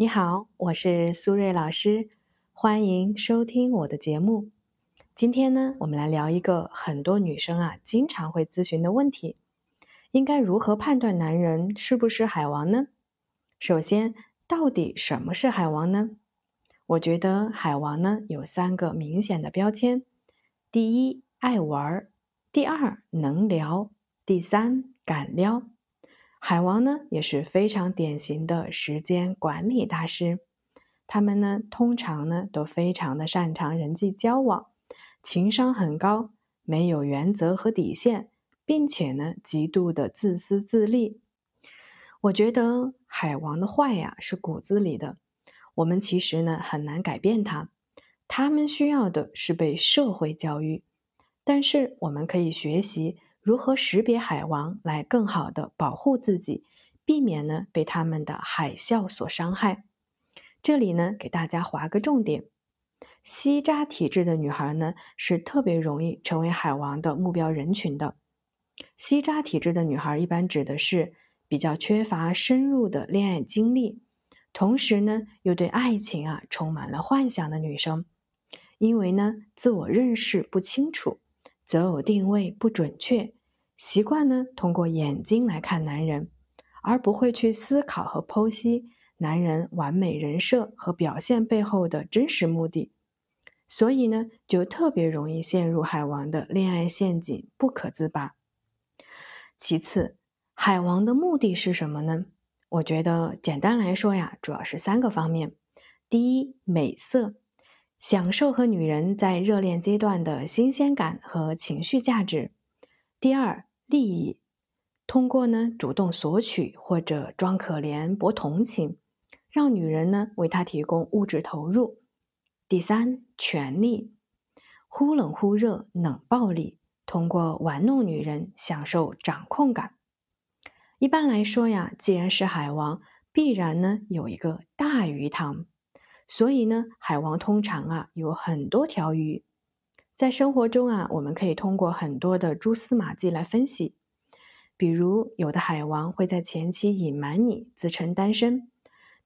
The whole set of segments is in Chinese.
你好，我是苏瑞老师，欢迎收听我的节目。今天呢，我们来聊一个很多女生啊经常会咨询的问题：应该如何判断男人是不是海王呢？首先，到底什么是海王呢？我觉得海王呢有三个明显的标签：第一，爱玩；第二，能聊；第三，敢撩。海王呢也是非常典型的时间管理大师，他们呢通常呢都非常的擅长人际交往，情商很高，没有原则和底线，并且呢极度的自私自利。我觉得海王的坏呀是骨子里的，我们其实呢很难改变他，他们需要的是被社会教育，但是我们可以学习。如何识别海王，来更好的保护自己，避免呢被他们的海啸所伤害？这里呢给大家划个重点：吸渣体质的女孩呢是特别容易成为海王的目标人群的。吸渣体质的女孩一般指的是比较缺乏深入的恋爱经历，同时呢又对爱情啊充满了幻想的女生，因为呢自我认识不清楚，择偶定位不准确。习惯呢，通过眼睛来看男人，而不会去思考和剖析男人完美人设和表现背后的真实目的，所以呢，就特别容易陷入海王的恋爱陷阱，不可自拔。其次，海王的目的是什么呢？我觉得简单来说呀，主要是三个方面：第一，美色，享受和女人在热恋阶段的新鲜感和情绪价值；第二，利益，通过呢主动索取或者装可怜博同情，让女人呢为他提供物质投入。第三，权力，忽冷忽热冷暴力，通过玩弄女人享受掌控感。一般来说呀，既然是海王，必然呢有一个大鱼塘，所以呢海王通常啊有很多条鱼。在生活中啊，我们可以通过很多的蛛丝马迹来分析，比如有的海王会在前期隐瞒你，自称单身，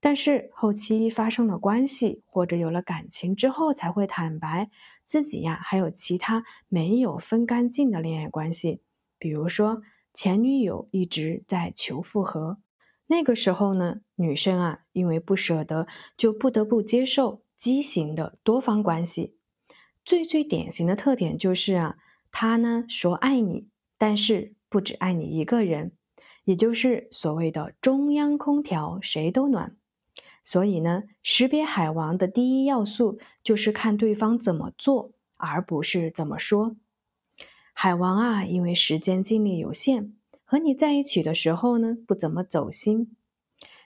但是后期发生了关系或者有了感情之后，才会坦白自己呀还有其他没有分干净的恋爱关系，比如说前女友一直在求复合，那个时候呢，女生啊因为不舍得，就不得不接受畸形的多方关系。最最典型的特点就是啊，他呢说爱你，但是不只爱你一个人，也就是所谓的中央空调谁都暖。所以呢，识别海王的第一要素就是看对方怎么做，而不是怎么说。海王啊，因为时间精力有限，和你在一起的时候呢，不怎么走心，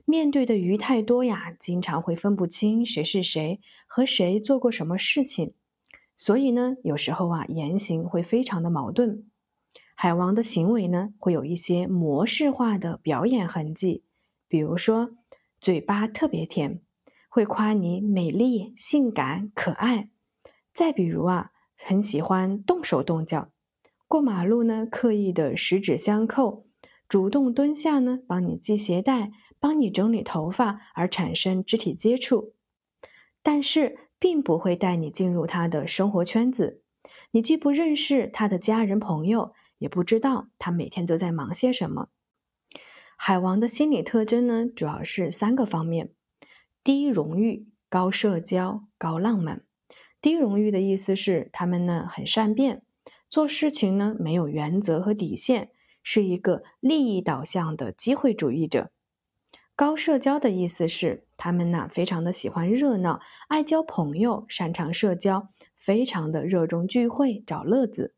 面对的鱼太多呀，经常会分不清谁是谁，和谁做过什么事情。所以呢，有时候啊，言行会非常的矛盾。海王的行为呢，会有一些模式化的表演痕迹，比如说嘴巴特别甜，会夸你美丽、性感、可爱；再比如啊，很喜欢动手动脚，过马路呢，刻意的十指相扣，主动蹲下呢，帮你系鞋带，帮你整理头发，而产生肢体接触。但是，并不会带你进入他的生活圈子，你既不认识他的家人朋友，也不知道他每天都在忙些什么。海王的心理特征呢，主要是三个方面：低荣誉、高社交、高浪漫。低荣誉的意思是他们呢很善变，做事情呢没有原则和底线，是一个利益导向的机会主义者。高社交的意思是，他们呢非常的喜欢热闹，爱交朋友，擅长社交，非常的热衷聚会，找乐子。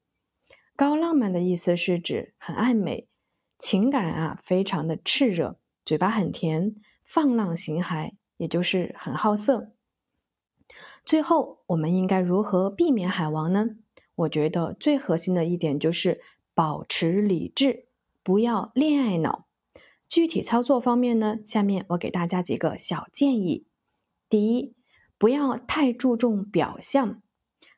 高浪漫的意思是指很爱美，情感啊非常的炽热，嘴巴很甜，放浪形骸，也就是很好色。最后，我们应该如何避免海王呢？我觉得最核心的一点就是保持理智，不要恋爱脑。具体操作方面呢，下面我给大家几个小建议。第一，不要太注重表象，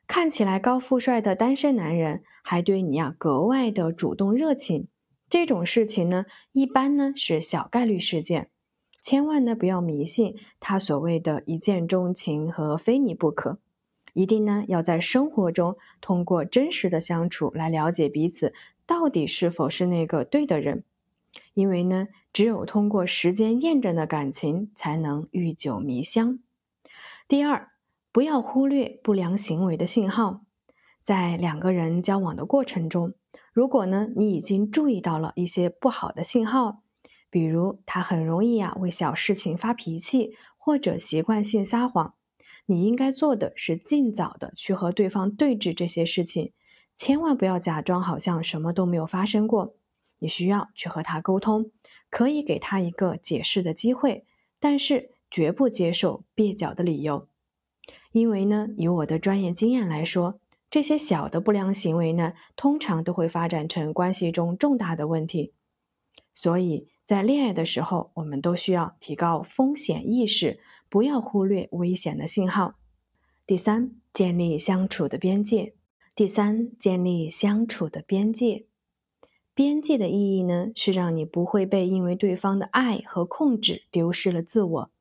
看起来高富帅的单身男人还对你啊格外的主动热情，这种事情呢，一般呢是小概率事件，千万呢不要迷信他所谓的一见钟情和非你不可，一定呢要在生活中通过真实的相处来了解彼此到底是否是那个对的人，因为呢只有通过时间验证的感情才能愈久弥香。第二，不要忽略不良行为的信号，在两个人交往的过程中。如果呢，你已经注意到了一些不好的信号，比如他很容易啊为小事情发脾气，或者习惯性撒谎，你应该做的是尽早的去和对方对峙这些事情，千万不要假装好像什么都没有发生过。你需要去和他沟通，可以给他一个解释的机会，但是绝不接受蹩脚的理由，因为呢，以我的专业经验来说。这些小的不良行为呢，通常都会发展成关系中重大的问题。所以在恋爱的时候，我们都需要提高风险意识，不要忽略危险的信号。第三，建立相处的边界。第三，建立相处的边界。边界的意义呢，是让你不会被因为对方的爱和控制丢失了自我。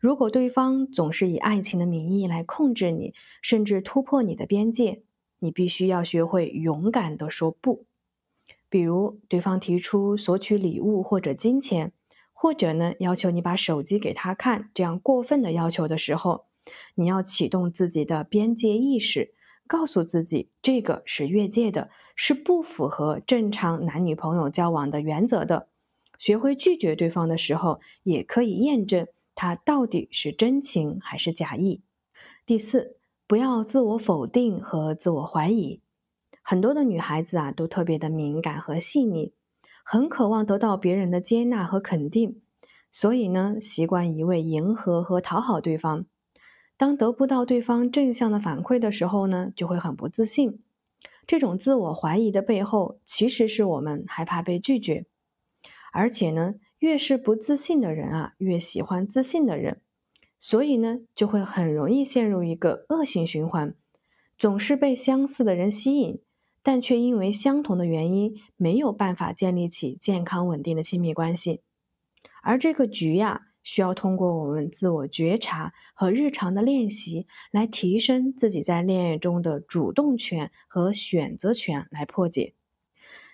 如果对方总是以爱情的名义来控制你，甚至突破你的边界，你必须要学会勇敢地说不。比如，对方提出索取礼物或者金钱，或者呢要求你把手机给他看，这样过分的要求的时候，你要启动自己的边界意识，告诉自己这个是越界的，是不符合正常男女朋友交往的原则的。学会拒绝对方的时候，也可以验证。他到底是真情还是假意？第四，不要自我否定和自我怀疑。很多的女孩子啊，都特别的敏感和细腻，很渴望得到别人的接纳和肯定，所以呢，习惯一味迎合和讨好对方。当得不到对方正向的反馈的时候呢，就会很不自信。这种自我怀疑的背后，其实是我们害怕被拒绝，而且呢。越是不自信的人啊，越喜欢自信的人，所以呢，就会很容易陷入一个恶性循环，总是被相似的人吸引，但却因为相同的原因没有办法建立起健康稳定的亲密关系。而这个局呀，需要通过我们自我觉察和日常的练习，来提升自己在恋爱中的主动权和选择权来破解。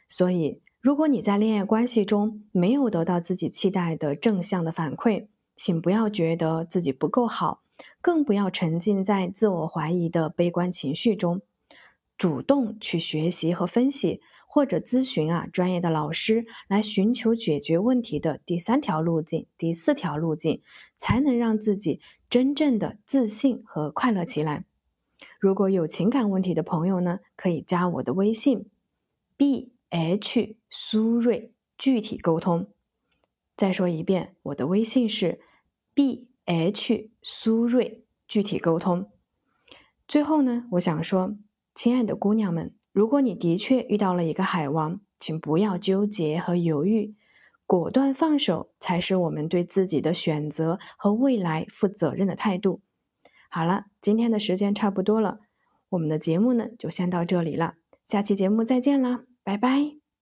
所以。如果你在恋爱关系中没有得到自己期待的正向的反馈，请不要觉得自己不够好，更不要沉浸在自我怀疑的悲观情绪中，主动去学习和分析，或者咨询啊专业的老师来寻求解决问题的第三条路径、第四条路径，才能让自己真正的自信和快乐起来。如果有情感问题的朋友呢，可以加我的微信 b。H 苏瑞具体沟通，再说一遍，我的微信是 B H 苏瑞具体沟通。最后呢，我想说，亲爱的姑娘们，如果你的确遇到了一个海王，请不要纠结和犹豫，果断放手才是我们对自己的选择和未来负责任的态度。好了，今天的时间差不多了，我们的节目呢就先到这里了，下期节目再见啦。拜拜。